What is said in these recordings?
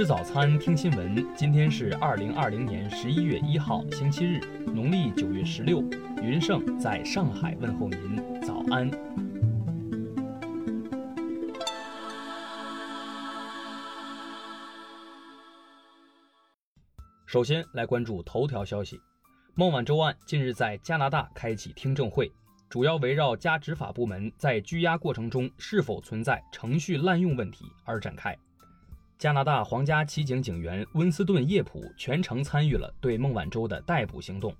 吃早餐，听新闻。今天是二零二零年十一月一号，星期日，农历九月十六。云盛在上海问候您，早安。首先来关注头条消息：孟晚舟案近日在加拿大开启听证会，主要围绕加执法部门在拘押过程中是否存在程序滥用问题而展开。加拿大皇家骑警警员温斯顿·叶普全程参与了对孟晚舟的逮捕行动。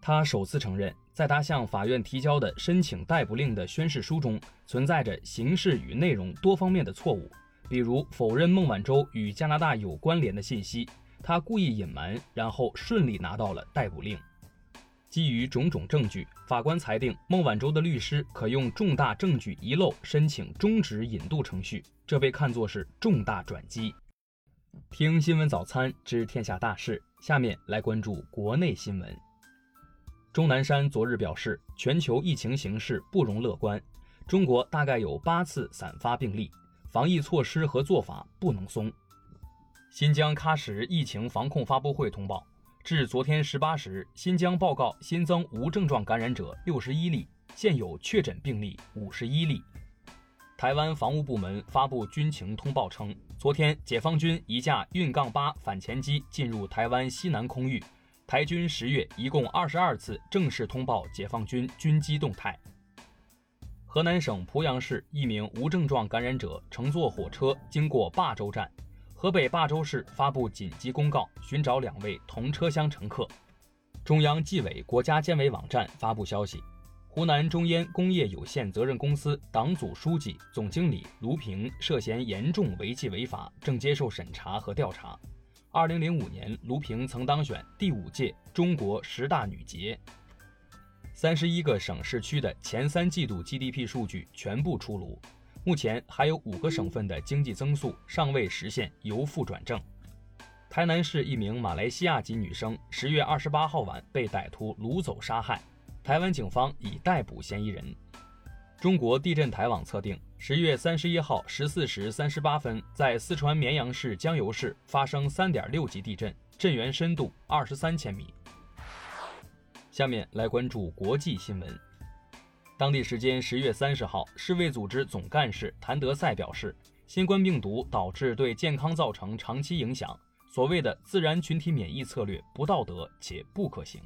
他首次承认，在他向法院提交的申请逮捕令的宣誓书中存在着形式与内容多方面的错误，比如否认孟晚舟与加拿大有关联的信息。他故意隐瞒，然后顺利拿到了逮捕令。基于种种证据，法官裁定孟晚舟的律师可用重大证据遗漏申请终止引渡程序，这被看作是重大转机。听新闻早餐知天下大事，下面来关注国内新闻。钟南山昨日表示，全球疫情形势不容乐观，中国大概有八次散发病例，防疫措施和做法不能松。新疆喀什疫情防控发布会通报，至昨天十八时，新疆报告新增无症状感染者六十一例，现有确诊病例五十一例。台湾防务部门发布军情通报称，昨天解放军一架运杠八反潜机进入台湾西南空域，台军十月一共二十二次正式通报解放军军机动态。河南省濮阳市一名无症状感染者乘坐火车经过霸州站。河北霸州市发布紧急公告，寻找两位同车厢乘客。中央纪委国家监委网站发布消息，湖南中烟工业有限责任公司党组书记、总经理卢平涉嫌严重违纪违法，正接受审查和调查。二零零五年，卢平曾当选第五届中国十大女杰。三十一个省市区的前三季度 GDP 数据全部出炉。目前还有五个省份的经济增速尚未实现由负转正。台南市一名马来西亚籍女生十月二十八号晚被歹徒掳走杀害，台湾警方已逮捕嫌疑人。中国地震台网测定，十月三十一号十四时三十八分，在四川绵阳市江油市发生三点六级地震，震源深度二十三千米。下面来关注国际新闻。当地时间十月三十号，世卫组织总干事谭德赛表示，新冠病毒导致对健康造成长期影响，所谓的自然群体免疫策略不道德且不可行。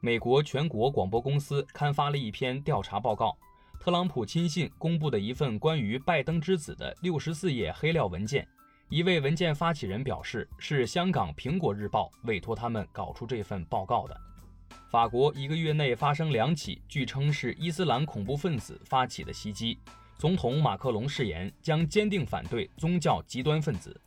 美国全国广播公司刊发了一篇调查报告，特朗普亲信公布的一份关于拜登之子的六十四页黑料文件。一位文件发起人表示，是香港《苹果日报》委托他们搞出这份报告的。法国一个月内发生两起据称是伊斯兰恐怖分子发起的袭击，总统马克龙誓言将坚定反对宗教极端分子。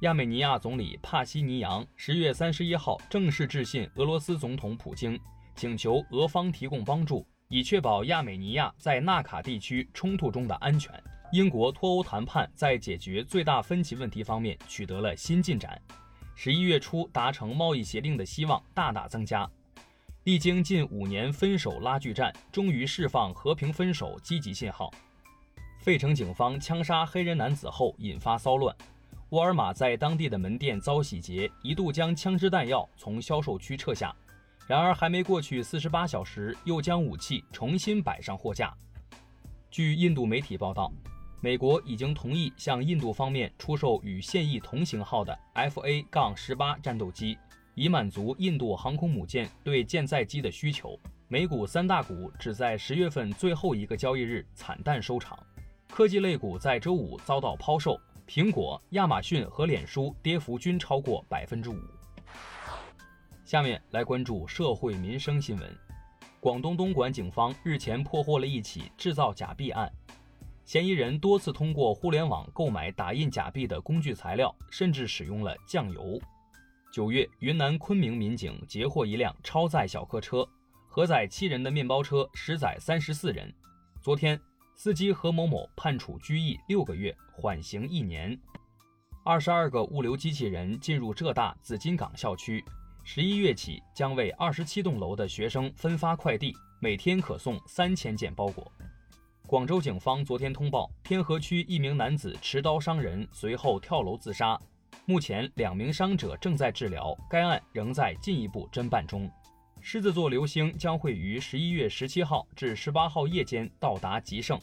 亚美尼亚总理帕西尼扬十月三十一号正式致信俄罗斯总统普京，请求俄方提供帮助，以确保亚美尼亚在纳卡地区冲突中的安全。英国脱欧谈判在解决最大分歧问题方面取得了新进展，十一月初达成贸易协定的希望大大增加。历经近五年分手拉锯战，终于释放和平分手积极信号。费城警方枪杀黑人男子后引发骚乱，沃尔玛在当地的门店遭洗劫，一度将枪支弹药从销售区撤下，然而还没过去四十八小时，又将武器重新摆上货架。据印度媒体报道，美国已经同意向印度方面出售与现役同型号的 F/A-18 战斗机。以满足印度航空母舰对舰载机的需求。美股三大股只在十月份最后一个交易日惨淡收场，科技类股在周五遭到抛售，苹果、亚马逊和脸书跌幅均超过百分之五。下面来关注社会民生新闻。广东东莞警方日前破获了一起制造假币案，嫌疑人多次通过互联网购买打印假币的工具材料，甚至使用了酱油。九月，云南昆明民警截获一辆超载小客车，核载七人的面包车实载三十四人。昨天，司机何某某判处拘役六个月，缓刑一年。二十二个物流机器人进入浙大紫金港校区，十一月起将为二十七栋楼的学生分发快递，每天可送三千件包裹。广州警方昨天通报，天河区一名男子持刀伤人，随后跳楼自杀。目前两名伤者正在治疗，该案仍在进一步侦办中。狮子座流星将会于十一月十七号至十八号夜间到达极盛。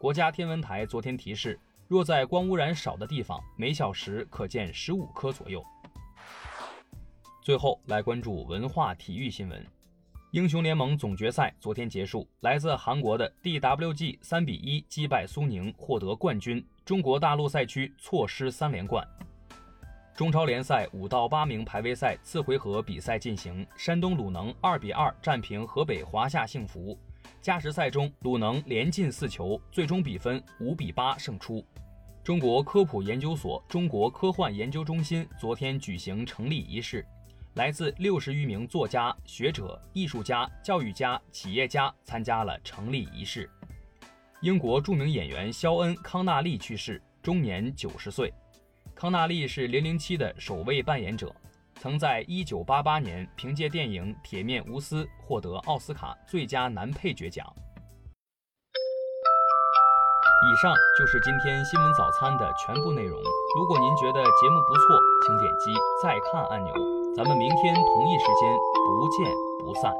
国家天文台昨天提示，若在光污染少的地方，每小时可见十五颗左右。最后来关注文化体育新闻。英雄联盟总决赛昨天结束，来自韩国的 DWG 三比一击败苏宁，获得冠军。中国大陆赛区错失三连冠。中超联赛五到八名排位赛次回合比赛进行，山东鲁能二比二战平河北华夏幸福。加时赛中，鲁能连进四球，最终比分五比八胜出。中国科普研究所中国科幻研究中心昨天举行成立仪式，来自六十余名作家、学者、艺术家、教育家、企业家参加了成立仪式。英国著名演员肖恩·康纳利去世，终年九十岁。康纳利是《零零七》的首位扮演者。曾在1988年凭借电影《铁面无私》获得奥斯卡最佳男配角奖。以上就是今天新闻早餐的全部内容。如果您觉得节目不错，请点击再看按钮。咱们明天同一时间不见不散。